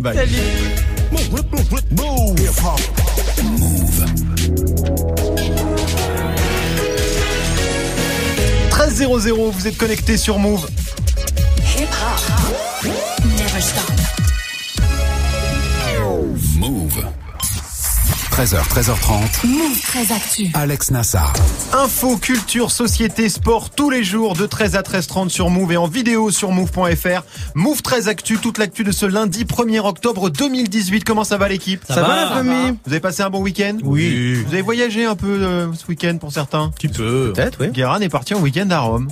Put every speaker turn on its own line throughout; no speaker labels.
Bye.
Salut.
13.00, vous êtes connecté sur Move.
Hip hop. Never stop.
13h, 13h30.
Move très actu.
Alex Nassar.
Info, culture, société, sport, tous les jours de 13 à 13h30 sur Move et en vidéo sur Move.fr. Move 13 Actu, toute l'actu de ce lundi 1er octobre 2018. Comment ça va l'équipe?
Ça, va, la famille
Vous avez passé un bon week-end?
Oui.
Vous avez voyagé un peu euh, ce week-end pour certains?
Petit peu. Peut-être, oui.
Guérin est parti en week-end à Rome.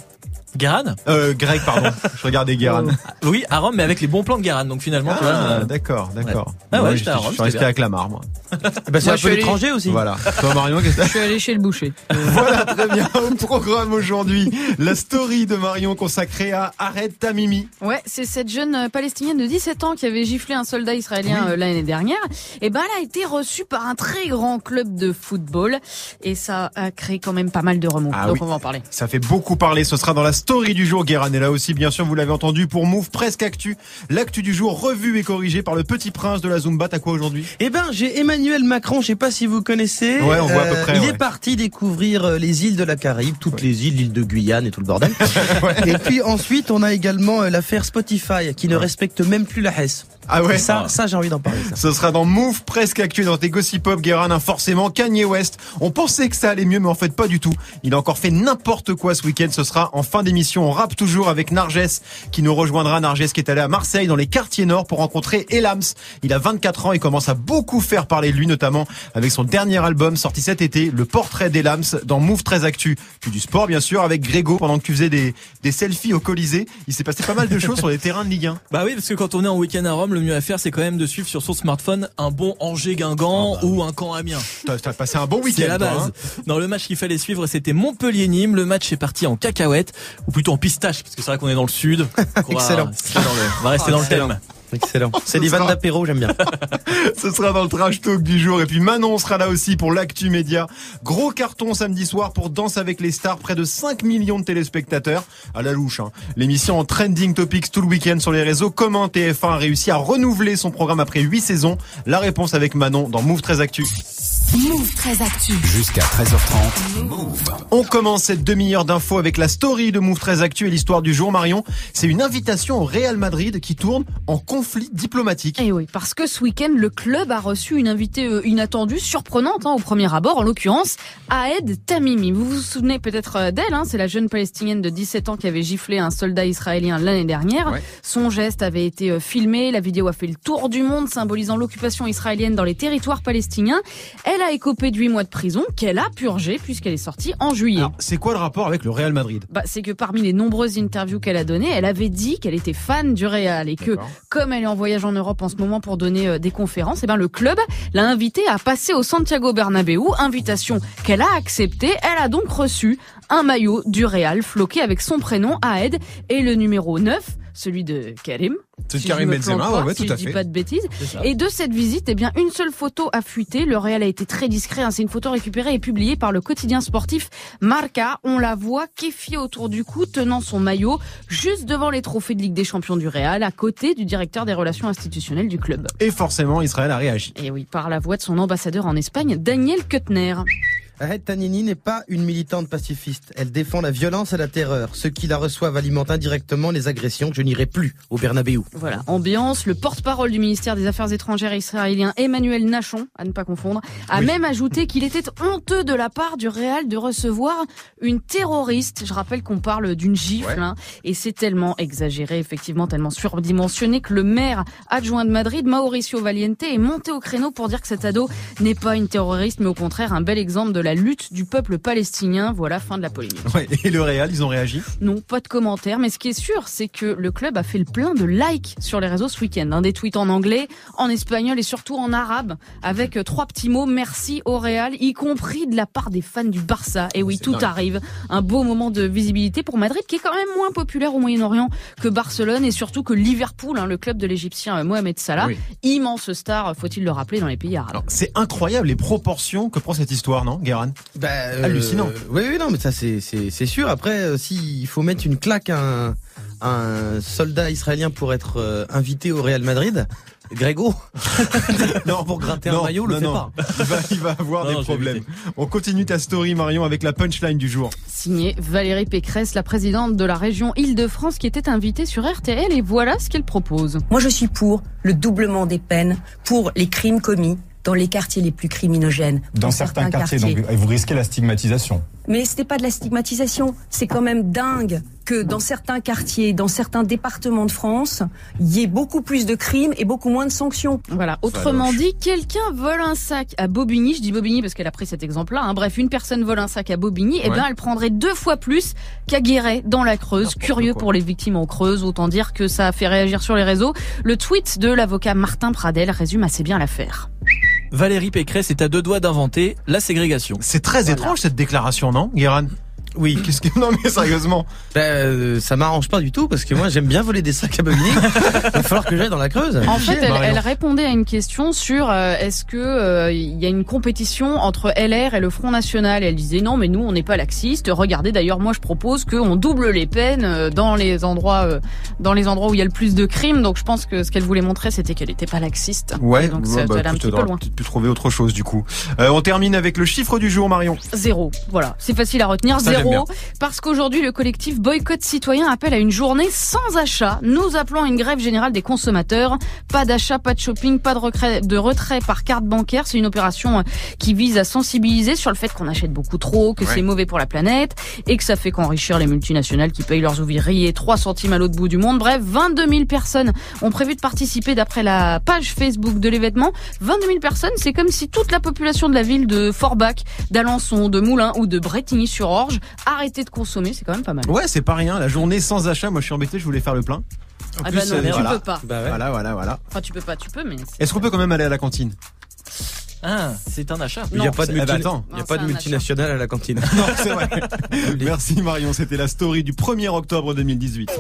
Guérin?
Euh, Greg, pardon. Je regardais Guérin.
Oui, à Rome, mais avec les bons plans de Guérin. Donc finalement, tu vois.
Ah,
euh,
d'accord, d'accord.
Ah ouais, j'étais à Rome,
je suis resté
bien.
à Clamart, moi.
Bah, c'est
Moi,
un
je
peu
allé-
l'étranger aussi.
Voilà. Toi, Marion, qu'est-ce que
Je suis allé chez le boucher.
Voilà, très bien. Au programme aujourd'hui, la story de Marion consacrée à Arrête ta Mimi.
Ouais, c'est cette jeune euh, palestinienne de 17 ans qui avait giflé un soldat israélien euh, l'année dernière. Et ben, elle a été reçue par un très grand club de football et ça a créé quand même pas mal de remous.
Ah
Donc
oui.
on va en parler.
Ça fait beaucoup parler. Ce sera dans la story du jour. Guérin est là aussi, bien sûr. Vous l'avez entendu pour Move Presque Actu. L'actu du jour revue et corrigée par le petit prince de la Zumba. T'as quoi aujourd'hui?
Eh ben, j'ai Emmanuel Macron, je sais pas si vous connaissez.
Ouais, on voit à peu près,
Il
ouais.
est parti découvrir euh, les îles de la Caraïbe, toutes les îles, l'île de Guyane et tout le bordel. Et puis ensuite, on a également euh, l'affaire Spotify qui ne respecte même plus la Hesse.
Ah ouais?
Et ça, ça j'ai envie d'en parler. Ça.
Ce sera dans Move Presque Actu dans tes Gossip Pop, Guérin, hein, forcément Kanye West. On pensait que ça allait mieux, mais en fait pas du tout. Il a encore fait n'importe quoi ce week-end. Ce sera en fin d'émission. On rappe toujours avec Narges qui nous rejoindra. Narges qui est allé à Marseille dans les quartiers nord pour rencontrer Elams. Il a 24 ans et commence à beaucoup faire parler de lui, notamment avec son dernier album sorti cet été, Le Portrait d'Elams dans Move Très Actu. Puis du sport, bien sûr, avec Grégo pendant que tu faisais des, des selfies au Colisée. Il s'est passé pas mal de choses sur les terrains de Ligue 1.
Bah oui, parce que quand on est en week-end à Rome, le mieux à faire, c'est quand même de suivre sur son smartphone un bon Angers-Guingamp ou un camp Amiens.
T'as passé un bon week-end.
C'est la base.
hein.
Dans le match qu'il fallait suivre, c'était Montpellier-Nîmes. Le match est parti en cacahuète, ou plutôt en pistache, parce que c'est vrai qu'on est dans le sud. Va
Excellent.
dans le- on va rester dans le
Excellent.
thème.
Excellent. C'est des vannes d'apéro, j'aime bien.
Ce sera dans le trash talk du jour. Et puis Manon sera là aussi pour l'actu média. Gros carton samedi soir pour Danse avec les stars. Près de 5 millions de téléspectateurs. À la louche, hein. L'émission en trending topics tout le week-end sur les réseaux. Comment TF1 a réussi à renouveler son programme après 8 saisons? La réponse avec Manon dans Move 13 Actu.
Move très actu.
Jusqu'à 13h30. Move.
On commence cette demi-heure d'infos avec la story de Move 13 Actu et l'histoire du jour, Marion. C'est une invitation au Real Madrid qui tourne en conflit diplomatique.
Et oui, parce que ce week-end, le club a reçu une invitée euh, inattendue, surprenante hein, au premier abord, en l'occurrence, Aed Tamimi. Vous vous souvenez peut-être euh, d'elle, hein, c'est la jeune palestinienne de 17 ans qui avait giflé un soldat israélien l'année dernière.
Ouais.
Son geste avait été euh, filmé, la vidéo a fait le tour du monde, symbolisant l'occupation israélienne dans les territoires palestiniens. Elle a écopé de 8 mois de prison qu'elle a purgé puisqu'elle est sortie en juillet.
C'est quoi le rapport avec le Real Madrid?
Bah, c'est que parmi les nombreuses interviews qu'elle a données, elle avait dit qu'elle était fan du Real et que, comme elle est en voyage en Europe en ce moment pour donner euh, des conférences, et ben le club l'a invitée à passer au Santiago Bernabéu, invitation qu'elle a acceptée. Elle a donc reçu un maillot du Real floqué avec son prénom Aed et le numéro 9, celui de Karim.
C'est
Si
Karim Benzema,
pas,
ouais, ouais,
si
tout
je
à
dis
fait.
pas de bêtises. Et de cette visite, eh bien, une seule photo a fuité. Le Real a été très discret. hein. C'est une photo récupérée et publiée par le quotidien sportif Marca. On la voit kéfiée autour du cou, tenant son maillot, juste devant les trophées de Ligue des Champions du Real, à côté du directeur des relations institutionnelles du club.
Et forcément, Israël a réagi.
Et oui, par la voix de son ambassadeur en Espagne, Daniel Kuttner.
Ahed Tanini n'est pas une militante pacifiste. Elle défend la violence et la terreur. Ceux qui la reçoivent alimentent indirectement les agressions. Je n'irai plus au Bernabéu.
Voilà, ambiance. Le porte-parole du ministère des Affaires étrangères israélien, Emmanuel Nachon, à ne pas confondre, a
Oui.
même ajouté qu'il était honteux de la part du Real de recevoir une terroriste. Je rappelle qu'on parle d'une gifle,
Ouais.
hein, et c'est tellement exagéré, effectivement, tellement surdimensionné que le maire adjoint de Madrid, Mauricio Valiente, est monté au créneau pour dire que cet ado n'est pas une terroriste, mais au contraire un bel exemple de la lutte du peuple palestinien. Voilà, fin de la polémique.
Ouais, et le Real, ils ont réagi?
Non, pas de commentaires, mais ce qui est sûr, c'est que le club a fait le plein de likes sur les réseaux ce week-end. hein. Des tweets en anglais, en espagnol et surtout en arabe, avec euh, trois petits mots merci au Real, y compris de la part des fans du Barça. Et oui, tout
dingue.
arrive. Un beau moment de visibilité pour Madrid, qui est quand même moins populaire au Moyen-Orient que Barcelone et surtout que Liverpool, hein, le club de l'Égyptien euh, Mohamed Salah.
Oui.
Immense star, faut-il le rappeler, dans les pays arabes.
C'est incroyable les proportions que prend cette histoire, non,
Bah, euh,
Hallucinant.
Oui, oui, non, mais ça c'est c'est c'est sûr. Après, euh, s'il faut mettre une claque à un, à un soldat israélien pour être euh, invité au Real Madrid, Grégo,
Non,
pour gratter
non,
un maillot, le
non,
fait
non.
pas.
Il va, il va avoir
Non,
des problèmes. On continue ta story, Marion, avec la punchline du jour.
Signé Valérie Pécresse, la présidente de la région Île-de-France, qui était invitée sur RTL, et voilà ce qu'elle propose.
Moi, je suis pour le doublement des peines pour les crimes commis dans les quartiers les plus criminogènes.
Dans certains quartiers, donc vous risquez la stigmatisation.
Mais ce n'est pas de la stigmatisation. C'est quand même dingue que dans certains quartiers, dans certains départements de France, il y ait beaucoup plus de crimes et beaucoup moins de sanctions.
Voilà. Autrement dit, quelqu'un vole un sac à Bobigny. Je dis Bobigny parce qu'elle a pris cet exemple-là. hein. Bref, une personne vole un sac à Bobigny. Et
Ouais.
ben, elle prendrait deux fois plus qu'à Guéret dans la Creuse. Curieux pour les victimes en Creuse. Autant dire que ça a fait réagir sur les réseaux. Le tweet de l'avocat Martin Pradel résume assez bien l'affaire.
Valérie Pécresse est à deux doigts d'inventer la ségrégation.
C'est très étrange cette déclaration, non, Guéran
Oui.
Qu'est-ce que non mais sérieusement
Ben, euh, ça m'arrange pas du tout parce que moi j'aime bien voler des sacs à Bobigny. Il va falloir que j'aille dans la Creuse.
En fait, elle, répondait à une question sur euh, est-ce que euh, il y a une compétition entre LR et le Front National? Et elle disait non, mais nous on n'est pas laxiste. Regardez, d'ailleurs, moi je propose qu'on double les peines euh, dans les endroits euh, dans les endroits où il y a le plus de crimes. Donc je pense que ce qu'elle voulait montrer, c'était qu'elle n'était pas laxiste.
Ouais,
Et donc
ouais,
ça
bah,
un petit peu loin.
peut-être pu trouver autre chose du coup. Euh, on termine avec le chiffre du jour, Marion.
Zéro. Voilà, c'est facile à retenir.
Ça, j'aime bien.
Parce qu'aujourd'hui, le collectif Boycott Citoyen appelle à une journée sans achat. Nous appelons à une grève générale des consommateurs. Pas d'achat, pas de shopping, pas de, recret- de retrait par carte bancaire. C'est une opération euh, qui vise à sensibiliser sur le fait qu'on achète beaucoup trop, que
Ouais.
c'est mauvais pour la planète et que ça fait qu'enrichir les multinationales qui payent leurs ouvriers 3 centimes à l'autre bout du monde. Bref, 22 000 personnes ont prévu de participer d'après la page Facebook de l'événement. 22 000 personnes, c'est comme si toute la population de la ville de Forbach, d'Alençon, de Moulins ou de Bretigny-sur-Orge arrêtait de consommer. C'est quand même pas mal.
Ouais, c'est pas rien. La journée sans achat. Moi, je suis embêté. Je voulais faire le plein. En
Ah
plus,
bah non,
euh,
mais tu
voilà.
peux pas.
Bah ouais.
Voilà, voilà, voilà.
Enfin, tu peux pas, tu peux, mais.
Est-ce qu'on peut quand même aller à la cantine?
Ah, c'est un achat.
Il n'y a pas de,
ah bah
multi- y a pas de multinationale à la cantine.
Non, c'est vrai. Merci Marion. C'était la story du 1er octobre 2018.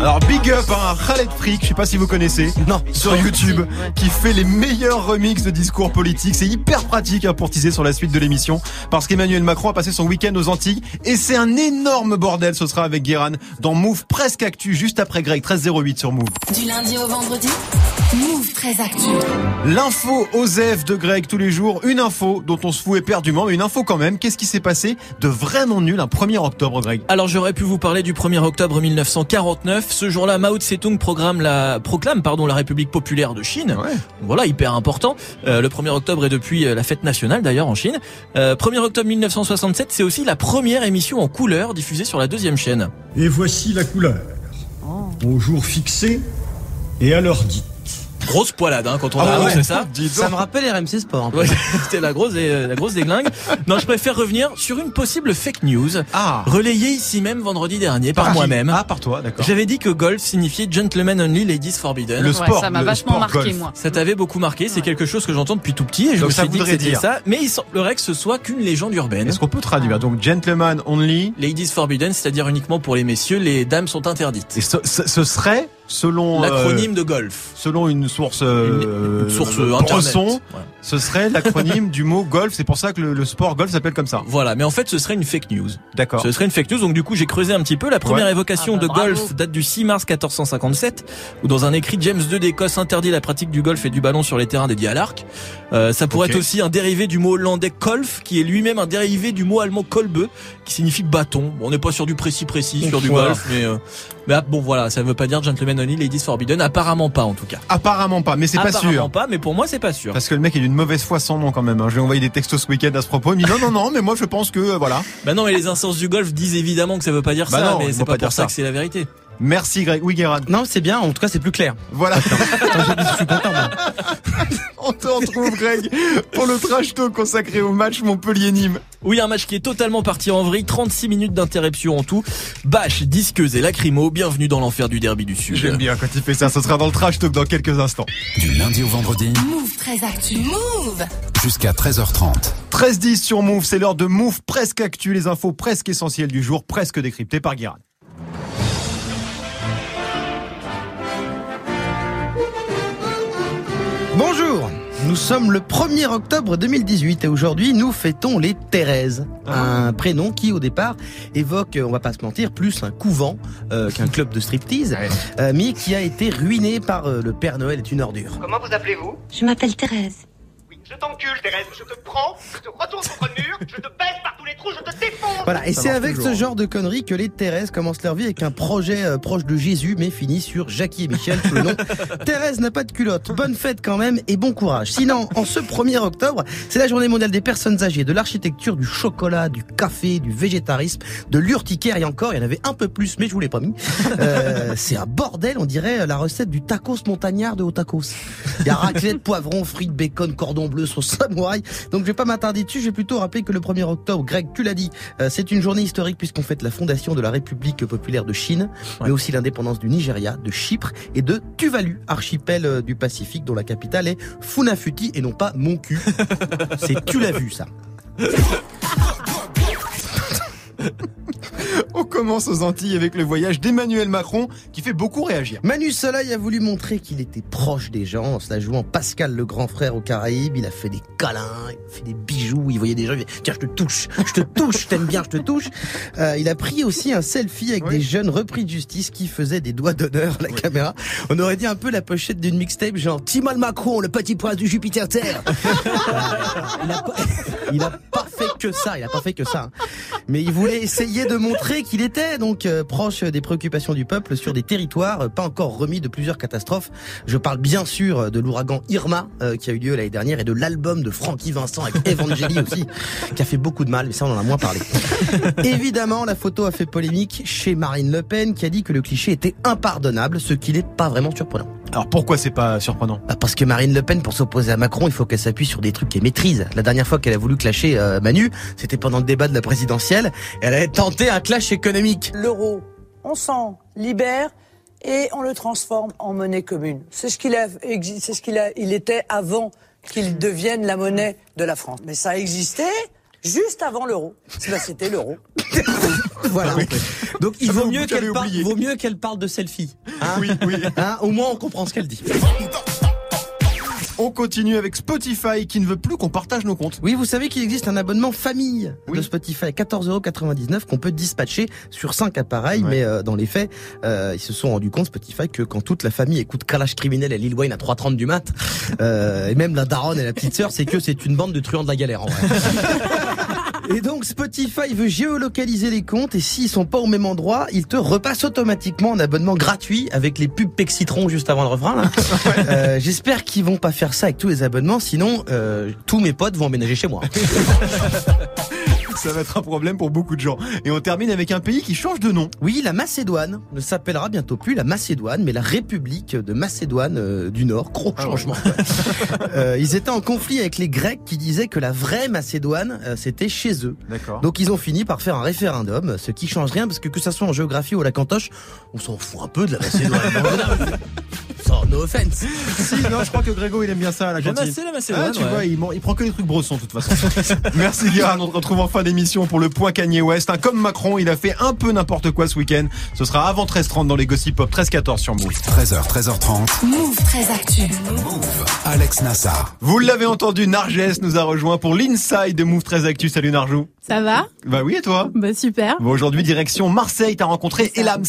Alors big up hein, Khaled Freak. Je sais pas si vous connaissez.
Non.
Sur YouTube,
Ouais.
qui fait les meilleurs remixes de discours politiques. C'est hyper pratique hein, pour teaser sur la suite de l'émission, parce qu'Emmanuel Macron a passé son week-end aux Antilles, et c'est un énorme bordel. Ce sera avec Guéran dans Move Presque Actu, juste après Greg 1308 sur Move.
Du lundi au vendredi, Move très actu.
L'info Osef de Greg tous les jours, une info dont on se fout éperdument, mais une info quand même. Qu'est-ce qui s'est passé de vraiment nul un 1er octobre, Greg?
Alors j'aurais pu vous parler du 1er octobre 1949. Ce jour-là, Mao Tse-tung programme la, proclame pardon, la République populaire de Chine.
Ouais.
Voilà, hyper important. Euh, le 1er octobre est depuis euh, la fête nationale d'ailleurs en Chine. Euh, 1er octobre 1967, c'est aussi la première émission en couleur diffusée sur la deuxième chaîne.
Et voici la couleur. Au jour fixé et à l'heure dite.
Grosse poilade hein, quand on
Ah
a
ouais.
annoncé ça.
Ça me rappelle RMC Sport.
Ouais, c'était la grosse, et, la grosse déglingue. Non, je préfère revenir sur une possible fake news
Ah,
relayée ici même vendredi dernier par
qui
moi-même.
Ah, par toi, d'accord.
J'avais dit que golf signifiait gentleman only, ladies forbidden.
Le
Ouais,
sport,
ça m'a vachement marqué,
golf.
moi.
Ça t'avait beaucoup marqué, c'est
Ouais.
quelque chose que j'entends depuis tout petit et je
Donc
me
ça
suis dit que c'était
dire-
ça, mais il semblerait que ce soit qu'une légende urbaine.
Est-ce qu'on peut traduire Donc, gentleman only.
Ladies forbidden, c'est-à-dire uniquement pour les messieurs, les dames sont interdites.
Et ce, ce- ce serait, selon, euh,
L'acronyme de golf.
selon une source, euh,
Une source
euh. Bresson, ce serait l'acronyme du mot golf. C'est pour ça que le, le sport golf s'appelle comme ça.
Voilà, mais en fait ce serait une fake news.
D'accord.
Ce serait une fake news, donc du coup j'ai creusé un petit peu. La première
Ouais.
évocation
Ah bah,
de
bravo.
golf date du 6 mars 1457, où dans un écrit James II d'Écosse interdit la pratique du golf et du ballon sur les terrains dédiés à l'arc. Euh, ça pourrait
Ok.
être aussi un dérivé du mot hollandais kolf, qui est lui-même un dérivé du mot allemand kolbe, qui signifie bâton. Bon, on n'est pas sur du précis précis, sur du golf, mais, euh, mais ah, bon voilà, ça veut pas dire gentleman only, ladies forbidden, apparemment pas en tout cas.
Apparemment pas, mais c'est pas
apparemment
sûr.
pas, mais pour moi c'est pas sûr.
Parce que le mec est d'une mauvaise foi sans nom quand même. hein. Je vais envoyer des textos ce week-end à ce propos. Il me dit non, non, non, mais moi je pense que euh, voilà.
Bah non, mais les instances du golf disent évidemment que ça veut pas dire
Bah
ça,
non,
mais c'est pas, pour ça
ça.
que c'est la vérité.
Merci Greg. Oui, Guérin.
Non, c'est bien. En tout cas, c'est plus clair.
Voilà.
Attends, j'ai dit, je suis content. moi.
On te retrouve Greg pour le trash talk consacré au match Montpellier-Nîmes.
Oui, un match qui est totalement parti en vrille, 36 minutes d'interruption en tout. Bâche, disqueuse et lacrymo, bienvenue dans l'enfer du derby du Sud.
J'aime bien quand il fait ça. Ce sera dans le trash talk dans quelques instants.
Du lundi au vendredi
Move très actu. Move
jusqu'à 13h30.
13-10 sur Move, c'est l'heure de Move presque actu, les infos presque essentielles du jour, presque décryptées par Guérin.
Bonjour. Nous sommes le 1er octobre 2018 et aujourd'hui nous fêtons les Thérèse. Un prénom qui au départ évoque, on va pas se mentir, plus un couvent euh, qu'un club de striptease, euh, mais qui a été ruiné par euh, le Père Noël est une ordure.
Comment vous appelez-vous?
Je m'appelle Thérèse.
Je t'encule, Thérèse. Je te prends, je te retourne contre le mur, je te baisse par tous les trous, je te défonce.
Voilà, et c'est avec
toujours.
ce genre de conneries que les Thérèse commencent leur vie avec un projet euh, proche de Jésus, mais fini sur Jackie et Michel sous le nom Thérèse n'a pas de culotte. Bonne fête quand même et bon courage. Sinon, en ce 1er octobre, c'est la journée mondiale des personnes âgées, de l'architecture, du chocolat, du café, du végétarisme, de l'urticaire et encore, il y en avait un peu plus, mais je vous l'ai pas mis. Euh, c'est un bordel, on dirait la recette du tacos montagnard de Otakos. Il y a raclette, poivron, frites, bacon, cordon bleu, sauce samouraï. Donc je vais pas m'attarder dessus, je vais plutôt rappeler que le 1er octobre, Greg, tu l'as dit, euh, c'est une journée historique puisqu'on fête la fondation de la République populaire de Chine, mais aussi l'indépendance du Nigeria, de Chypre et de Tuvalu, archipel euh, du Pacifique dont la capitale est Funafuti et non pas mon cul. c'est tu l'as vu ça.
On commence aux Antilles avec le voyage d'Emmanuel Macron qui fait beaucoup réagir.
Manu Soleil a voulu montrer qu'il était proche des gens en se la jouant Pascal le grand frère aux Caraïbes. Il a fait des câlins, il a fait des bijoux, il voyait des gens, il dit, tiens je te touche, je te touche, je t'aime bien, je te touche. Euh, il a pris aussi un selfie avec des jeunes repris de justice qui faisaient des doigts d'honneur à la caméra. On aurait dit un peu la pochette d'une mixtape genre Timon Macron, le petit prince du Jupiter Terre. il, a pas, il a pas fait que ça, il a pas fait que ça. hein. Mais il voulait essayer de montrer qu'il était donc euh, proche des préoccupations du peuple sur des territoires euh, pas encore remis de plusieurs catastrophes. Je parle bien sûr euh, de l'ouragan Irma euh, qui a eu lieu l'année dernière et de l'album de Frankie Vincent avec Evangeli aussi qui a fait beaucoup de mal, mais ça on en a moins parlé. Évidemment, la photo a fait polémique chez Marine Le Pen qui a dit que le cliché était impardonnable, ce qui n'est pas vraiment surprenant.
Alors pourquoi c'est pas surprenant
Bah, Parce que Marine Le Pen, pour s'opposer à Macron, il faut qu'elle s'appuie sur des trucs qu'elle maîtrise. La dernière fois qu'elle a voulu clasher euh, Manu, c'était pendant le débat de la présidentielle. Elle avait tenté un clash économique.
L'euro, on s'en libère et on le transforme en monnaie commune. C'est ce qu'il a, c'est ce qu'il a, il était avant qu'il devienne la monnaie de la France. Mais ça existait juste avant l'euro. C'était l'euro.
Voilà. Donc il vaut mieux qu'elle parle,
oublié.
vaut mieux qu'elle parle de selfie. Hein
Oui, oui.
Hein, au moins on comprend ce qu'elle dit.
On continue avec Spotify qui ne veut plus qu'on partage nos comptes.
Oui, vous savez qu'il existe un abonnement famille de Spotify à 14,99€ qu'on peut dispatcher sur 5 appareils,
Ouais.
mais euh, dans les faits, euh, ils se sont rendus compte Spotify que quand toute la famille écoute Kalash criminel et Lil Wayne à 3h30 du mat, euh, et même la daronne et la petite sœur, c'est que c'est une bande de truands de la galère en vrai. Et donc Spotify veut géolocaliser les comptes et s'ils sont pas au même endroit, il te repasse automatiquement un abonnement gratuit avec les pubs Pexitron juste avant le refrain. là. Euh, J'espère qu'ils vont pas faire ça avec tous les abonnements, sinon euh, tous mes potes vont emménager chez moi.
Ça va être un problème pour beaucoup de gens. Et on termine avec un pays qui change de nom.
Oui, la Macédoine ne s'appellera bientôt plus la Macédoine, mais la République de Macédoine euh, du Nord. Gros
Ah
changement. Euh, ils étaient en conflit avec les Grecs qui disaient que la vraie Macédoine, euh, c'était chez eux.
D'accord.
Donc ils ont fini par faire un référendum, ce qui change rien parce que que ça soit en géographie ou à la cantoche, on s'en fout un peu de la Macédoine. Sans no offense.
Si, non, je crois que Grégo il aime bien ça à la cantine.
la Macédoine,
Ah, tu
ouais.
vois, il, prend que les trucs brossons de toute façon. Merci Guérin, on te retrouve en fin d'émission pour le point Kanye West. Hein, comme Macron, il a fait un peu n'importe quoi ce week-end. Ce sera avant 13h30 dans les Gossip Pop 13-14 sur Move.
13h, 13h30.
Move très actu.
Alex Nassar.
Vous l'avez entendu, Narges nous a rejoint pour l'inside de Move 13 Actu. Salut Narjou.
Ça va?
Bah oui, et toi?
Bah super.
Bon, aujourd'hui, direction Marseille, t'as rencontré Elams.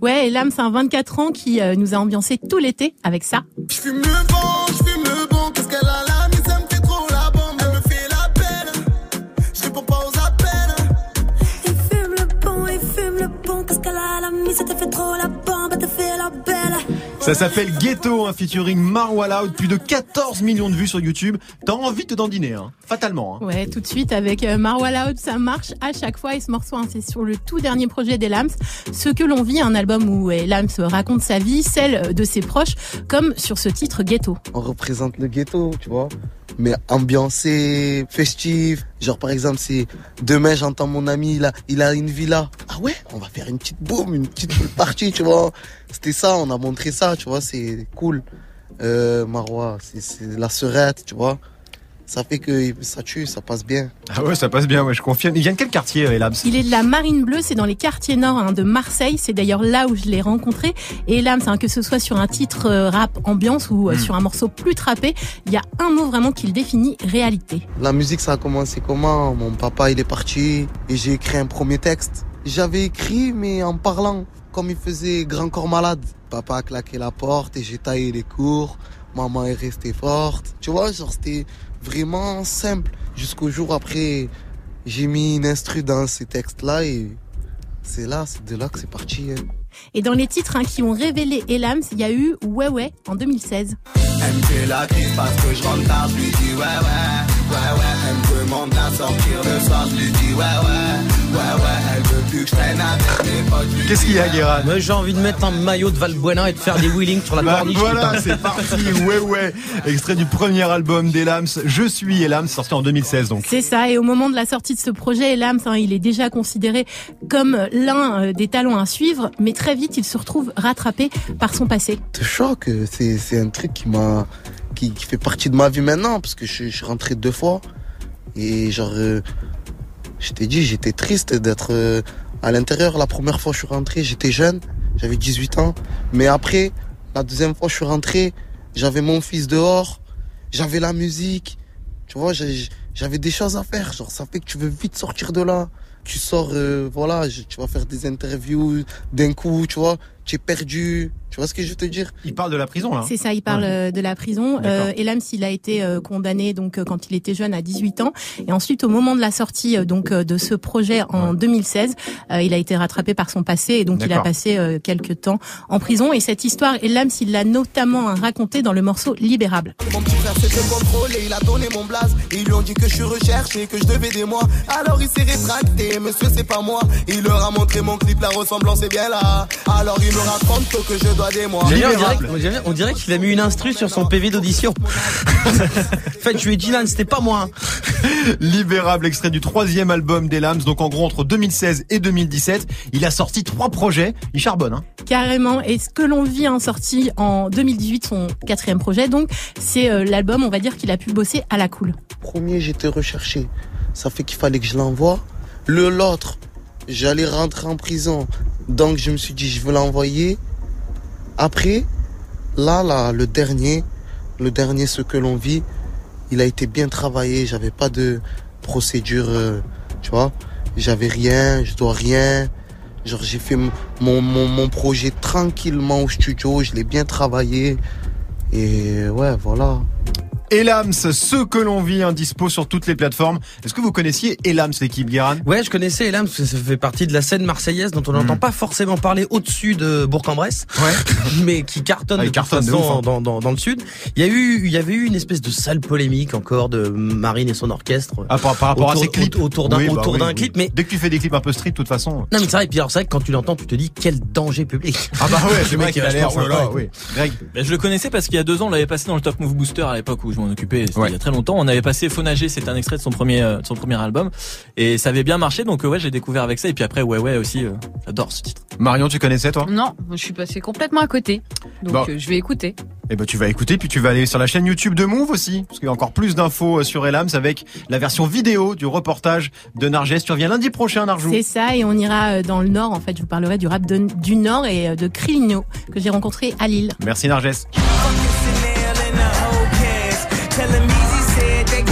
Ouais, et Lam, c'est un 24 ans qui euh, nous a ambiancé tout l'été avec ça.
Je fume le bon, je fume le bon, qu'est-ce qu'elle a la mise, elle me fait trop la bombe, elle me fait la peine, je réponds pas aux appels.
Il fume le bon, il fume le bon, qu'est-ce qu'elle a la mise, elle te fait trop la bombe,
Ça s'appelle Ghetto, un featuring Marwa Loud, plus de 14 millions de vues sur YouTube. T'as envie de te dandiner, hein, fatalement. Hein.
Ouais, tout de suite avec euh, Marwa Loud, ça marche à chaque fois. Et ce morceau, hein, c'est sur le tout dernier projet des Lams. Ce que l'on vit, un album où Lams raconte sa vie, celle de ses proches, comme sur ce titre Ghetto.
on représente le ghetto, tu vois. Mais ambiancé, festif. Genre, par exemple, c'est demain, j'entends mon ami, il a, une villa. Ah ouais, on va faire une petite boum, une petite party, tu vois. C'était ça, on a montré ça, tu vois, c'est cool. Euh, Marois, c'est c'est la serette, tu vois. Ça fait que ça tue, ça passe bien.
Ah ouais, ça passe bien, ouais, je confirme. Il vient de quel quartier, euh, Elams?
Il est de la Marine Bleue, c'est dans les quartiers nord hein, de Marseille. C'est d'ailleurs là où je l'ai rencontré. Et Elams, hein, que ce soit sur un titre euh, rap ambiance ou euh,
Mm.
sur un morceau plus trappé, il y a un mot vraiment qui le définit réalité.
La musique, ça a commencé comment? Mon papa, il est parti et j'ai écrit un premier texte. J'avais écrit, mais en parlant, comme il faisait grand corps malade. Papa a claqué la porte et j'ai taillé les cours. Maman est restée forte. Tu vois, genre, c'était vraiment simple. Jusqu'au jour après, j'ai mis une instru dans ces textes-là et c'est là, c'est de là que c'est parti. hein.
Et dans les titres hein, qui ont révélé Elams, il y a eu Ouais Ouais en 2016.
Elle me fait la crise parce que je rentre tard, je lui dis ouais ouais, ouais ouais. Elle me demande à sortir le soir, je lui dis ouais ouais, ouais ouais. Elle veut plus que je traîne avec mes potes, je lui
Qu'est-ce qu'il y a, Guérin
Moi, j'ai envie de mettre un maillot de Valbuena et de faire des wheelings sur la
Bah,
corniche.
voilà, c'est parti. Ouais, ouais. Extrait du premier album d'Elams, Je suis Elams, sorti en 2016 donc.
C'est ça, et au moment de la sortie de ce projet, Elams, hein, il est déjà considéré comme l'un euh, des talents à suivre, mais très vite, il se retrouve rattrapé par son passé.
te choque. C'est, c'est un truc qui m'a, qui, fait partie de ma vie maintenant, parce que je, suis rentré deux fois. Et genre, euh, je t'ai dit, j'étais triste d'être euh, à l'intérieur. La première fois, je suis rentré, j'étais jeune, j'avais 18 ans. Mais après, la deuxième fois, je suis rentré, j'avais mon fils dehors, j'avais la musique. Tu vois, j'avais des choses à faire. Genre, ça fait que tu veux vite sortir de là. Tu sors, euh, voilà, tu vas faire des interviews d'un coup, tu vois, tu es perdu. Tu vois ce que je veux te dire?
Il parle de la prison là.
C'est ça, il parle euh, de la prison. Euh, Elams, il a été euh, condamné donc euh, quand il était jeune à 18 ans, et ensuite au moment de la sortie euh, donc euh, de ce projet en 2016, euh, il a été rattrapé par son passé et donc il a passé euh, quelques temps en prison. Et cette histoire, Elams, il l'a notamment hein, racontée dans le morceau Libérable.
Mon petit frère s'est fait contrôler, il a donné mon blaze. Ils lui ont dit que je suis recherché, que je devais des mois. Alors il s'est rétracté, monsieur c'est pas moi. Il leur a montré mon clip, la ressemblance est bien là. Alors il me raconte que je dois des mois.
D'ailleurs, on dirait, on qu'il a mis une instru sur son PV d'audition. en fait, je lui ai dit là, c'était pas moi.
Libérable, extrait du troisième album d'Elams, donc en gros entre 2016 et 2017. Il a sorti trois projets. Il charbonne, hein.
Carrément. Et ce que l'on vit en sorti en 2018, son quatrième projet, donc c'est euh, l'album, on va dire qu'il a pu bosser à la cool.
Premier, j'étais recherché. Ça fait qu'il fallait que je l'envoie. Le l'autre, j'allais rentrer en prison. Donc je me suis dit, je veux l'envoyer. Après, là, là, le dernier, le dernier, ce que l'on vit, il a été bien travaillé. J'avais pas de procédure, euh, tu vois. J'avais rien, je dois rien. Genre, j'ai fait mon, mon, projet tranquillement au studio. Je l'ai bien travaillé. Et ouais, voilà.
Elams, ce que l'on vit, un dispo sur toutes les plateformes. Est-ce que vous connaissiez Elams, l'équipe Guérin?
Ouais, je connaissais Elam, parce que ça fait partie de la scène marseillaise dont on n'entend
Hmm.
pas forcément parler au-dessus de Bourg-en-Bresse, mais qui cartonne
Ah,
de toute
cartonne de
façon
ouf, hein.
dans, dans, dans le sud. Il y a eu, il y avait eu une espèce de sale polémique encore de Marine et son orchestre.
Ah, par, par rapport
autour,
à ces clips.
autour d'un
Oui, bah oui, oui.
clip, mais
Dès que tu fais des clips un peu street, de toute façon.
non mais c'est vrai. Et puis alors c'est vrai que quand tu l'entends, tu te dis quel danger public.
Ah bah ouais, c'est vrai
mec
qu'il
est
a l'air. oh.
Ben, je le connaissais parce qu'il y a deux ans, on l'avait passé dans le Top Move Booster à l'époque où je m'en occupais. Il y a très longtemps. On avait passé Phonager, c'était un extrait de son premier, euh, de son premier album, et ça avait bien marché. Donc euh, ouais, j'ai découvert avec ça. Et puis après, ouais, ouais aussi, euh, j'adore ce titre.
Marion, tu connaissais toi?
Non, je suis passé complètement à côté. Donc
Bon.
euh, je vais écouter.
Eh ben tu vas écouter, puis tu vas aller sur la chaîne YouTube de Move aussi, parce qu'il y a encore plus d'infos sur Elams avec la version vidéo du reportage de Narges. Tu reviens lundi prochain, Narjou.
C'est ça, et on ira dans le Nord. En fait, je vous parlerai du rap de- du Nord et de Krilino que j'ai rencontré à Lille.
Merci Narges.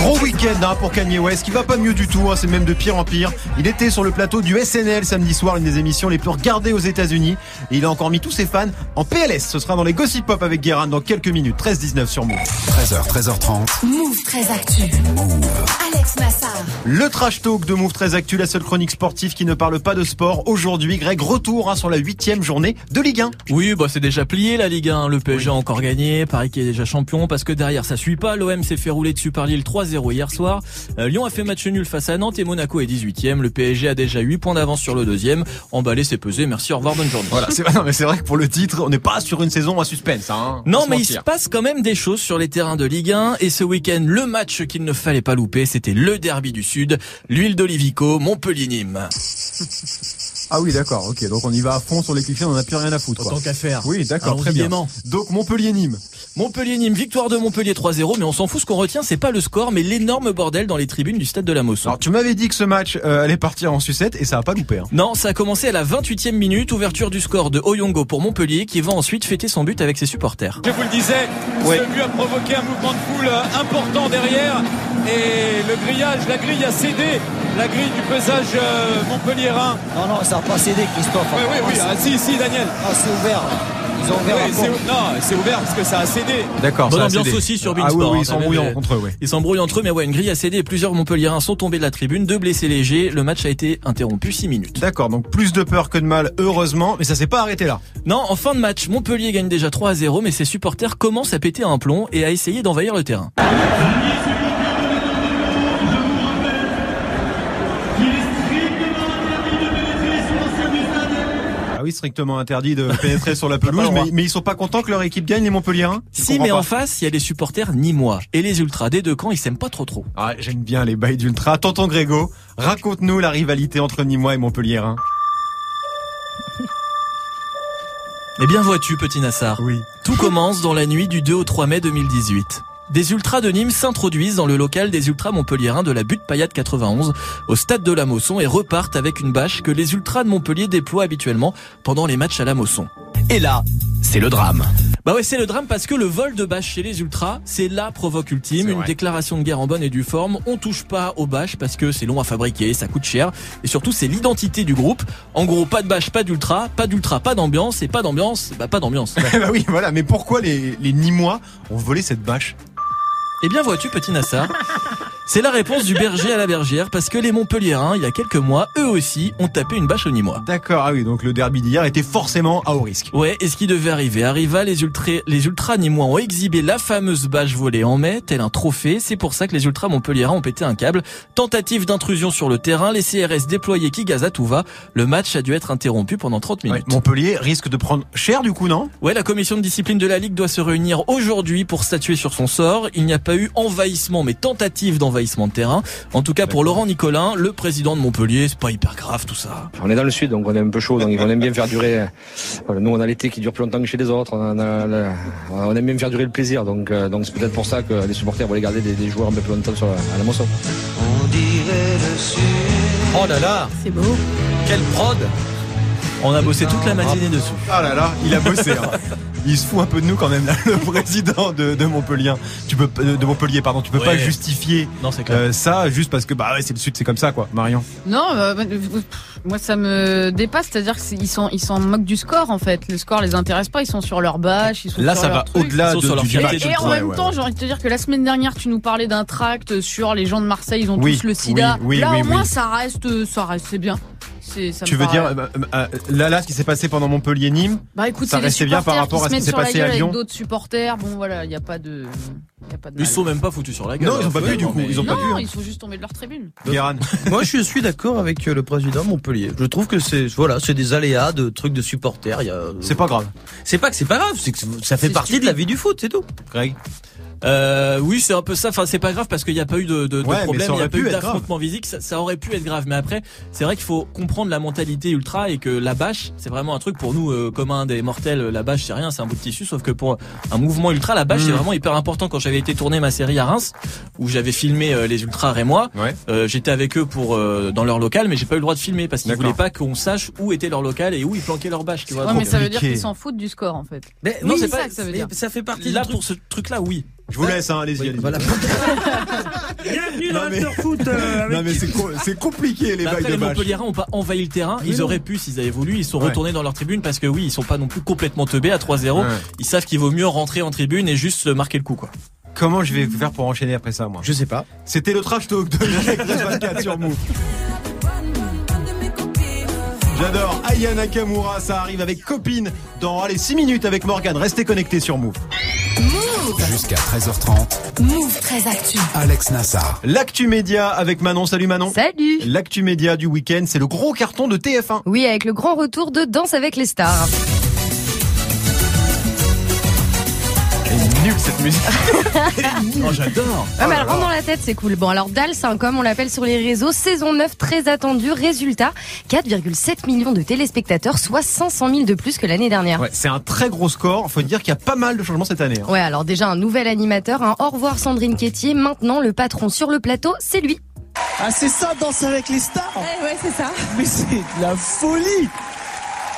Gros week-end hein, pour Kanye West, qui va pas mieux du tout, hein, c'est même de pire en pire. Il était sur le plateau du SNL samedi soir, une des émissions les plus regardées aux États-Unis, et il a encore mis tous ses fans en PLS. Ce sera dans les Gossip Pop avec Guérin dans quelques minutes, 13-19 sur Move.
13h, 13h30.
Move très actu. Alex Nassar.
Le trash talk de Move très Actu, la seule chronique sportive qui ne parle pas de sport. Aujourd'hui, Greg, retour hein, sur la huitième journée de Ligue 1.
Oui, bah c'est déjà plié la Ligue 1. Le PSG a encore gagné, Paris qui est déjà champion parce que derrière ça suit pas. L'OM s'est fait rouler dessus par Lille 3-0 hier soir. Euh, Lyon a fait match nul face à Nantes et Monaco est 18e. Le PSG a déjà 8 points d'avance sur le deuxième. Emballé, c'est pesé. Merci, au revoir, bonne journée.
Voilà, c'est non, mais c'est vrai que pour le titre, on n'est pas sur une saison à suspense. Hein,
Non,
se
mais il se passe quand même des choses sur les terrains de Ligue 1 et ce week-end, le match qu'il ne fallait pas louper, c'était le derby du Sud, l'huile d'Olivico, Montpellier-Nîmes.
Ah oui, d'accord, ok. Donc on y va à fond sur les clichés, on n'a plus rien à foutre. quoi.
Tant qu'à faire.
Oui, d'accord, très bien. Donc Montpellier-Nîmes.
Montpellier-Nîmes, victoire de Montpellier 3-0, mais on s'en fout. Ce qu'on retient, c'est pas le score, mais l'énorme bordel dans les tribunes du stade de la Mosson.
Alors tu m'avais dit que ce match euh, allait partir en sucette et ça a pas loupé. Hein.
Non, ça a commencé à la 28e minute, ouverture du score de Oyongo pour Montpellier, qui va ensuite fêter son but avec ses supporters.
Je vous le disais,
Ouais.
ce but a provoqué un mouvement de foule euh, important derrière et le grillage, la grille a cédé, la grille du pesage euh, montpelliérain.
Non, non, ça n'a pas cédé, Christophe.
Oui, oui, oui, ah, si, si, Daniel.
Ah, c'est ouvert. Ils ont ouvert
Oui, non, c'est ouvert parce que ça a cédé.
D'accord.
Bonne ambiance
cédé.
aussi sur
Ah oui,
Beansport.
oui,
hein,
ils s'embrouillent entre eux, ouais.
Ils s'embrouillent entre eux, mais ouais, une grille a cédé et plusieurs Montpelliérains sont tombés de la tribune, deux blessés légers. Le match a été interrompu 6 minutes.
D'accord, donc plus de peur que de mal, heureusement, mais ça s'est pas arrêté là.
Non, en fin de match, Montpellier gagne déjà 3 à 0, mais ses supporters commencent à péter un plomb et à essayer d'envahir le terrain.
Oui, strictement interdit de pénétrer sur la pelouse, mais, mais ils sont pas contents que leur équipe gagne, les Montpelliérains Je
Si, mais
pas.
en face, il y a les supporters nîmois et les ultras des deux camps, ils s'aiment pas trop trop.
Ah, j'aime bien les bails d'ultra. Tonton Grégo, raconte-nous la rivalité entre Nîmois et Montpelliérains.
Eh bien, vois-tu, petit Nassar.
Oui.
Tout commence dans la nuit du 2 au 3 mai 2018. Des ultras de Nîmes s'introduisent dans le local des ultras montpelliérains de la butte Payade 91 au stade de la Mosson et repartent avec une bâche que les ultras de Montpellier déploient habituellement pendant les matchs à la Mosson.
Et là, c'est le drame.
Bah ouais, c'est le drame parce que le vol de bâches chez les ultras, c'est la provoque ultime, une déclaration de guerre en bonne et due forme. On touche pas aux bâches parce que c'est long à fabriquer, ça coûte cher et surtout c'est l'identité du groupe. En gros, pas de bâche, pas d'ultra, pas d'ultra, pas d'ambiance et pas d'ambiance, bah pas d'ambiance.
bah oui, voilà, mais pourquoi les, les Nîmois ont volé cette bâche?
Eh bien vois-tu petit Nassar, c'est la réponse du berger à la bergère parce que les Montpelliérains, il y a quelques mois, eux aussi, ont tapé une bâche au Nîmois.
D'accord, ah oui, donc le derby d'hier était forcément à haut risque.
Ouais, et ce qui devait arriver arriva, les ultras, les ultras nîmois ont exhibé la fameuse bâche volée en mai, tel un trophée, c'est pour ça que les ultras montpelliérains ont pété un câble. Tentative d'intrusion sur le terrain, les CRS déployés qui gazent à tout va, le match a dû être interrompu pendant 30
Ouais,
minutes.
Montpellier risque de prendre cher du coup, non?
Ouais, la commission de discipline de la Ligue doit se réunir aujourd'hui pour statuer sur son sort. Il n'y a pas eu envahissement, mais tentative d'envahissement de terrain. En tout cas, pour Laurent Nicolin, le président de Montpellier, c'est pas hyper grave tout ça.
On est dans le sud, donc on est un peu chaud, donc on aime bien faire durer. euh, nous, on a l'été qui dure plus longtemps que chez les autres. On, a le- on aime bien faire durer le plaisir, donc euh, donc c'est peut-être pour ça que les supporters voulaient garder des, des joueurs un peu plus longtemps sur la- à la moisson.
Oh là là
C'est beau.
Quelle prod
On a bossé toute la matinée dessus.
Ah là là, il a bossé. hein. Il se fout un peu de nous quand même là, le président de, de Montpellier. Tu peux euh, de Montpellier, pardon. Tu peux pas justifier
Non, c'est clair.
euh, ça juste parce que bah ouais, c'est le sud, c'est comme ça quoi, Marion.
Non, euh, bah, moi ça me dépasse, c'est-à-dire qu'ils sont ils s'en moquent du score en fait. Le score les intéresse pas, ils sont sur leur bâche, ils sont
Là,
sur
ça
leur
va au-delà de, du débat.
Et, et en
Ouais,
même
ouais,
temps,
ouais.
j'ai envie de te dire que la semaine dernière, tu nous parlais d'un tract sur les gens de Marseille, ils ont
Oui,
tous le sida.
oui, oui,
Là,
oui,
au moins,
oui.
ça reste, ça reste, c'est bien. Me
Tu veux
paraît-
dire euh, euh, là là ce qui s'est passé pendant Montpellier-Nîmes
Bah écoute,
ça restait bien par
supporters
rapport à ce qui s'est passé à Lyon
d'autres supporters. Bon voilà, il y a pas de, y a pas de
Ils sont même pas foutus sur la gueule.
Non, ils ont pas pu, du coup,
mais-
ils ont pas
non,
pu, hein.
ils sont juste tombés de leur tribune.
Guéran.
Moi, je suis d'accord avec euh, le président de Montpellier. Je trouve que c'est voilà, c'est des aléas de trucs de supporters. Il y a...
C'est pas grave.
C'est pas que c'est pas grave, c'est que ça fait partie de la vie du foot, c'est tout.
Greg.
Euh, oui, c'est un peu ça. Enfin, c'est pas grave parce qu'il n'y a pas eu de, de, de
Ouais,
problème,
ça
il n'y a pas eu d'affrontement physique. Ça, ça aurait pu être grave, mais après, c'est vrai qu'il faut comprendre la mentalité ultra et que la bâche, c'est vraiment un truc pour nous euh, commun des mortels. La bâche, c'est rien, c'est un bout de tissu. Sauf que pour un mouvement ultra, la bâche, c'est vraiment hyper important. Quand j'avais été tourner ma série à Reims, où j'avais filmé euh, les ultras rémois,
Ouais.
euh, j'étais avec eux pour euh, dans leur local, mais j'ai pas eu le droit de filmer parce qu'ils voulaient pas qu'on sache où était leur local et où ils planquaient leur bâche. Tu vois.
Ouais, mais ça veut dire qu'ils s'en foutent du score en fait.
Mais
Non,
oui,
c'est
ça
pas
que ça veut dire.
ça fait partie
là
du
pour ce truc-là, oui.
Je vous laisse, hein, allez-y,
Oui,
allez-y.
voilà.
Bienvenue dans
mais-
After Foot. euh,
Non mais c'est co- c'est compliqué les
Mais après,
de
les. Montpelliérains ont pas envahi le terrain. Ils auraient pu s'ils avaient voulu. Ils sont
Ouais.
retournés dans leur tribune parce que oui, ils sont pas non plus complètement teubés à 3-0.
Ouais.
Ils savent qu'il vaut mieux rentrer en tribune et juste marquer le coup, quoi.
Comment je vais faire pour enchaîner après ça moi
Je sais pas.
C'était le trash talk de Direct 24 sur Move. J'adore Aya Nakamura, ça arrive avec copine dans allez 6 minutes avec Morgan. Restez connectés sur Move.
Jusqu'à 13h30,
Move très actu.
Alex Nassar.
L'actu média avec Manon. Salut Manon.
Salut
L'actu média du week-end, c'est le gros carton de TF1.
Oui, avec le grand retour de Danse avec les stars.
Musique. oh, j'adore.
Ah, mais elle rentre dans la tête, c'est cool. Bon, alors Dals, hein, comme on l'appelle sur les réseaux, saison 9 très attendue. Résultat, 4,7 millions de téléspectateurs, soit 500 000 de plus que l'année dernière.
Ouais, c'est un très gros score. Faut dire qu'il y a pas mal de changements cette année. hein.
Ouais, alors déjà un nouvel animateur, un au revoir Sandrine Quétier. Maintenant, le patron sur le plateau, c'est lui.
Ah, c'est ça, danse avec les stars
Eh ouais, c'est ça.
Mais c'est de la folie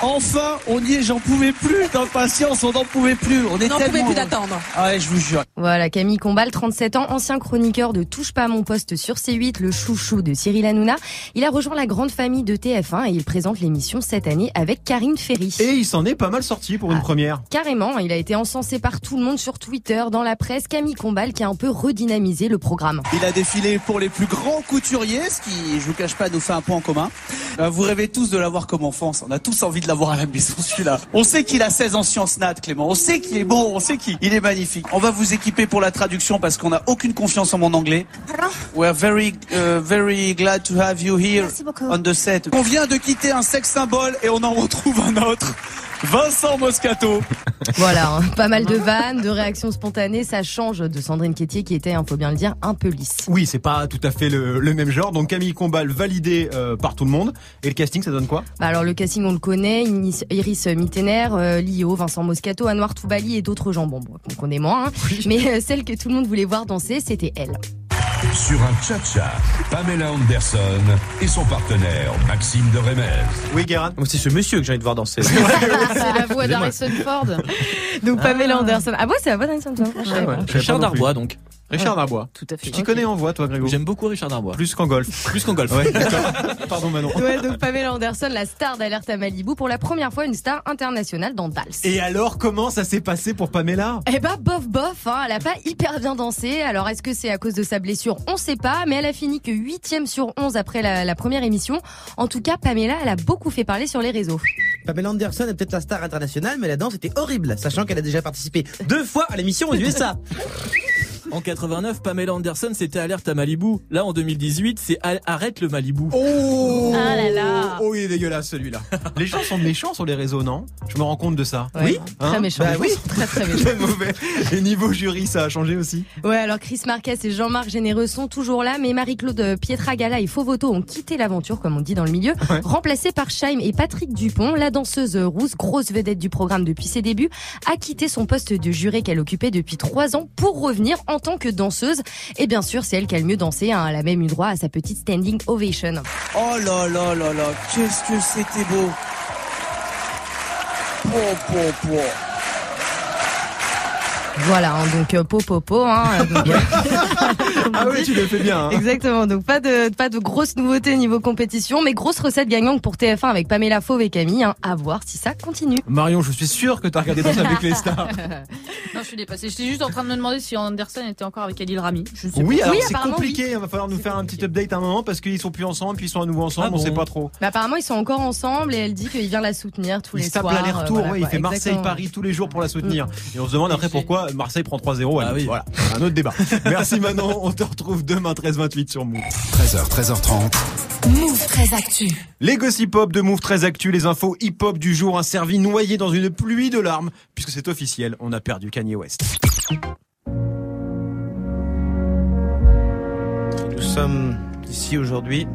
Enfin, on y est, j'en pouvais plus d'impatience, on n'en pouvait plus. On est
n'en pouvait plus d'attendre.
Ah ouais, je vous jure.
Voilà, Camille Combal, 37 ans, ancien chroniqueur de Touche pas à mon poste sur C8, le chouchou de Cyril Hanouna. Il a rejoint la grande famille de TF1 et il présente l'émission cette année avec Karine Ferry.
Et il s'en est pas mal sorti pour une première.
Carrément, il a été encensé par tout le monde sur Twitter, dans la presse, Camille Combal qui a un peu redynamisé le programme.
Il a défilé pour les plus grands couturiers, ce qui, je vous cache pas, nous fait un point en commun. Euh, Vous rêvez tous de l'avoir comme enfance. On a tous envie de l'avoir à la maison, celui-là. On sait qu'il a 16 ans sciences nat, Clément. On sait qu'il est bon, on sait qu'il il est magnifique. On va vous équiper pour la traduction parce qu'on n'a aucune confiance en mon anglais. We're very, uh, very glad to have you here on the set. On vient de quitter un sex symbole et on en retrouve un autre. Vincent Moscato.
Voilà, hein, pas mal de vannes, de réactions spontanées, ça change de Sandrine Quétier qui était, il faut bien le dire, un peu lisse.
Oui, c'est pas tout à fait le, le même genre. Donc Camille Combal validé euh, par tout le monde. Et le casting, ça donne quoi?
Bah alors le casting on le connaît, Inis- Iris Mittener, euh, Lio, Vincent Moscato, Anwar Toubali et d'autres gens. Bon, bon on connaît moins, hein. mais euh, celle que tout le monde voulait voir danser, c'était elle.
Sur un cha-cha, Pamela Anderson et son partenaire Maxime de Remez.
Oui, Guérin.
C'est ce monsieur que j'ai envie de voir danser.
C'est la voix d'Harrison Ford.
Donc Pamela Anderson. Ah bon, c'est la voix d'Harrison Ford. Savais
ouais.
Richard. Darbois, donc.
Richard Darbois.
Tout à fait.
Tu t'y connais en voix, toi, Grégo
J'aime beaucoup Richard Darbois.
Plus qu'en golf.
Plus qu'en golf.
Ouais, d'accord. Pardon, Manon.
Ouais, donc Pamela Anderson, la star d'Alerte à Malibu, pour la première fois une star internationale dans Dals.
Et alors, comment ça s'est passé pour Pamela?
Eh bah bof bof, hein, elle a pas hyper bien dansé. Alors est-ce que c'est à cause de sa blessure? On sait pas, mais elle a fini que 8 sur 11 après la, la première émission. En tout cas, Pamela, elle a beaucoup fait parler sur les réseaux.
Pamela Anderson est peut-être la star internationale, mais la danse était horrible, sachant qu'elle a déjà participé deux fois à l'émission aux USA.
En 89, Pamela Anderson, c'était alerte à Malibu. Là, en 2018, c'est arrête le Malibu.
Oh
Ah là là.
Oh, il est dégueulasse celui-là. Les gens sont méchants sur les réseaux, non? Je me rends compte de ça.
Ouais,
Oui
très méchant.
Bah oui.
Très très méchant.
Très mauvais. Et niveau jury, ça a changé aussi
Ouais, alors Chris Marquez et Jean-Marc Généreux sont toujours là, mais Marie-Claude Pietragala et Fovoto ont quitté l'aventure, comme on dit dans le milieu, remplacés par Chaim et Patrick Dupont. La danseuse rousse, grosse vedette du programme depuis ses débuts, a quitté son poste de juré qu'elle occupait depuis trois ans pour revenir en tant que danseuse. Et bien sûr, c'est elle qui a le mieux dansé. hein. Elle a même eu droit à sa petite standing ovation.
Oh là là là là, qu'est-ce que c'était beau.
Voilà, hein, donc euh, po po po. Hein, euh, donc,
Ah oui, tu le fais bien. hein.
Exactement. Donc pas de pas de grosses nouveautés niveau compétition, mais grosse recette gagnante pour TF1 avec Pamela Fauve et Camille. Hein. À voir si ça continue.
Marion, je suis sûr que t'as regardé Danse avec les stars.
non, je suis dépassée. J'étais juste en train de me demander si Anderson était encore avec Adil Rami. Je sais
Oui,
pas.
alors c'est compliqué. Il va falloir nous faire un petit update à un moment parce qu'ils sont plus ensemble, puis ils sont à nouveau ensemble.
Ah
on
bon
sait pas trop.
Mais apparemment, ils sont encore ensemble et elle dit qu'il vient la soutenir tous
Il
les
tape
soirs.
l'aller-retour,
euh, voilà,
ouais, il
quoi,
fait. Marseille-Paris tous les jours pour la soutenir. Et on se demande après pourquoi Marseille prend 3-0.
Ah oui.
Voilà, un autre débat. Merci Manon, on te retrouve demain 13-28 sur Move.
13h, 13h30.
Move très actu.
Les gossip hop de Move très actu, les infos hip-hop du jour, un servi noyé dans une pluie de larmes, puisque c'est officiel, on a perdu Kanye West.
Nous sommes ici aujourd'hui,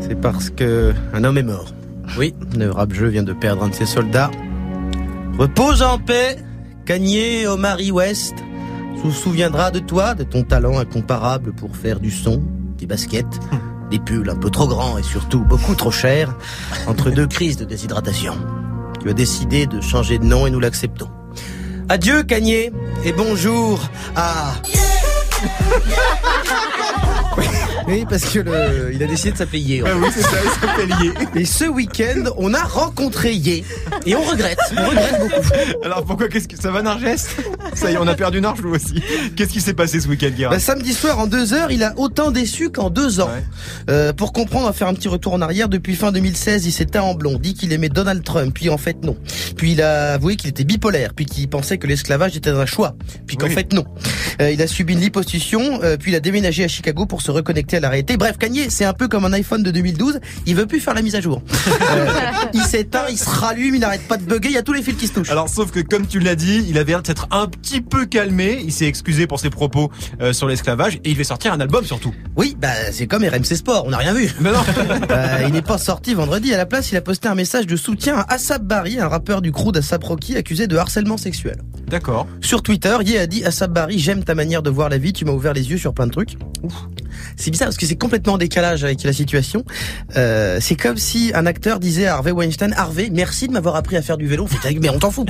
c'est parce que un homme est mort. Oui, le rap-jeu vient de perdre un de ses soldats. Repose en paix, Kanye Omari West. Se souviendra de toi, de ton talent incomparable pour faire du son, des baskets, des pulls un peu trop grands et surtout beaucoup trop chers, entre deux crises de déshydratation. Tu as décidé de changer de nom et nous l'acceptons. Adieu Kanye et bonjour à... Oui, parce que le, il a décidé de s'appeler Yé.
Ah oui, c'est ça, il s'appelle Yé.
Et ce week-end, on a rencontré Yé. Et on regrette, on regrette beaucoup.
Alors pourquoi, qu'est-ce que ça va Narges Ça y est, on a perdu Narges nous aussi. Qu'est-ce qui s'est passé ce week-end, Guérin?
Bah, samedi soir, en deux heures, il a autant déçu qu'en deux ans. Euh, pour comprendre, on va faire un petit retour en arrière. Depuis fin 2016, il s'est teint en blond, dit qu'il aimait Donald Trump, puis en fait non. Puis il a avoué qu'il était bipolaire, puis qu'il pensait que l'esclavage était un choix, puis qu'en
Oui.
fait non. Euh, il a subi une liposuction, euh, puis il a déménagé à Chicago pour se reconnecter à la réalité. Bref, Kanye, c'est un peu comme un iPhone de 2012, il veut plus faire la mise à jour. Euh, il s'éteint, il se rallume, il n'arrête pas de bugger, il y a tous les fils qui se touchent.
Alors sauf que comme tu l'as dit, il avait l'air de s'être un petit peu calmé. Il s'est excusé pour ses propos euh, sur l'esclavage et il va sortir un album surtout.
Oui, bah c'est comme RMC Sport, on n'a rien vu.
Mais non.
Euh, il n'est pas sorti vendredi. À la place, il a posté un message de soutien à Assab Bari, un rappeur du crew d'Assab Rocky accusé de harcèlement sexuel.
D'accord.
Sur Twitter, Ye a dit Assab Bari, j'aime ta manière de voir la vie, tu m'as ouvert les yeux sur plein de trucs. C'est bizarre parce que c'est complètement en décalage avec la situation. Euh, c'est comme si un acteur disait à Harvey Weinstein, Harvey, merci de m'avoir appris à faire du vélo. Fait, mais on t'en fout.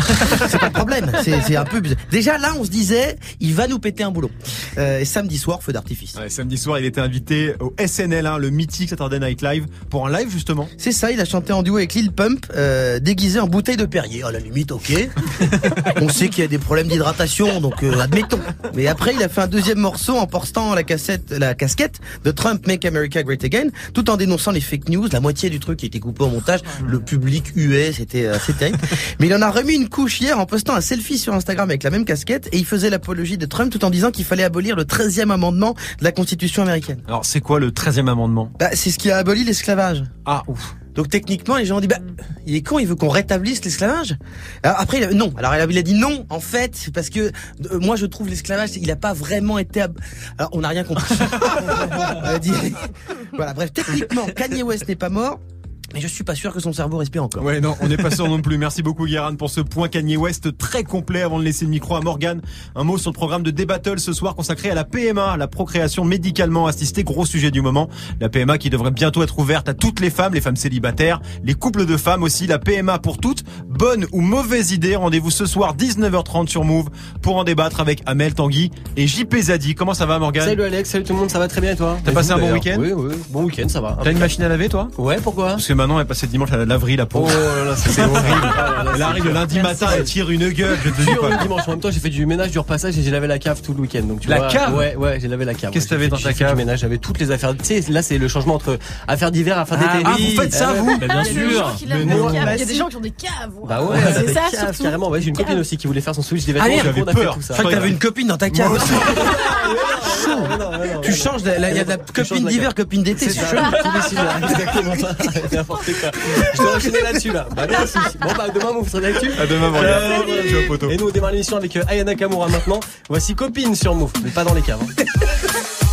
c'est pas le problème. C'est un peu bizarre. Déjà là, on se disait, il va nous péter un boulot. Euh, et samedi soir, feu d'artifice.
Ouais, samedi soir, il était invité au SNL, hein, le mythique Saturday Night Live, pour un live justement.
C'est ça, il a chanté en duo avec Lil Pump, euh, déguisé en bouteille de Perrier. À la limite, ok. On sait qu'il y a des problèmes d'hydratation, donc euh, admettons. Mais après, il a fait un deuxième morceau en portant la cassette, la casquette de Trump Make America Great Again, tout en dénonçant les fake news. La moitié du truc qui était coupé au montage. Le public huait, c'était euh, c'était terrible. Mais il en a remis une couche hier en postant un selfie sur Instagram avec la même casquette et il faisait l'apologie de Trump tout en disant qu'il fallait abolir le 13e amendement de la Constitution américaine.
Alors c'est quoi le 13e amendement?
Bah, c'est ce qui a aboli l'esclavage.
Ah ouf.
Donc techniquement, les gens ont dit bah il est con, il veut qu'on rétablisse l'esclavage. Après non. Alors il a, dit non en fait parce que euh, moi je trouve l'esclavage il a pas vraiment été ab- Alors on n'a rien compris. Voilà bref techniquement Kanye West n'est pas mort. Mais je suis pas sûr que son cerveau respire encore.
Ouais, non, on n'est pas sûr non plus. Merci beaucoup, Guérin, pour ce point Kanye West très complet avant de laisser le micro à Morgan. Un mot sur le programme de Débattle ce soir consacré à la PMA, la procréation médicalement assistée. Gros sujet du moment. La PMA qui devrait bientôt être ouverte à toutes les femmes, les femmes célibataires, les couples de femmes aussi. La PMA pour toutes. Bonne ou mauvaise idée. Rendez-vous ce soir 19h30 sur Move pour en débattre avec Amel Tanguy et JP Zadi. Comment ça va, Morgan
Salut Alex, salut tout le monde, ça va très bien et toi
T'as passé
vous,
un bon week-end
Oui, oui, bon week-end, ça va.
T'as une machine à laver, toi
Ouais, pourquoi?
Parce que maintenant, elle est passée le dimanche à la laverie, la pauvre.
Oh là là, c'est
horrible.
Là là,
Elle arrive le lundi matin, elle tire une gueule, je te dis
Dur
pas.
le dimanche. En même temps, j'ai fait du ménage, du repassage et j'ai lavé la cave tout le week-end. Donc tu
La
vois,
cave
Ouais, ouais, j'ai lavé la cave.
Qu'est-ce que t'avais dans ta cave
ménage, j'avais toutes les affaires. Tu sais, là c'est le changement entre affaires d'hiver, affaires
Ah,
d'été.
ah, vous faites ça,
Eh
vous bien sûr.
Il y a des gens qui ont des caves.
Bah ouais,
c'est ça surtout.
carrément. Ouais, j'ai une copine aussi qui voulait faire son switch des
Ah
vêtements.
merde,
donc on a
j'avais peur.
tout ça.
Je crois que t'avais une copine dans ta cave.
Moi aussi.
Tu changes, il y a de la copine d'hiver, copine d'été,
C'est exactement ça. N'importe quoi. Je dois enchaîner là-dessus là. Bah merci. Bon bah demain vous serez là-dessus.
À demain.
Euh,
vais au poteau.
Et nous on démarre l'émission avec euh, Aya Nakamura maintenant. Voici copine sur Move, mais pas dans les caves. hein.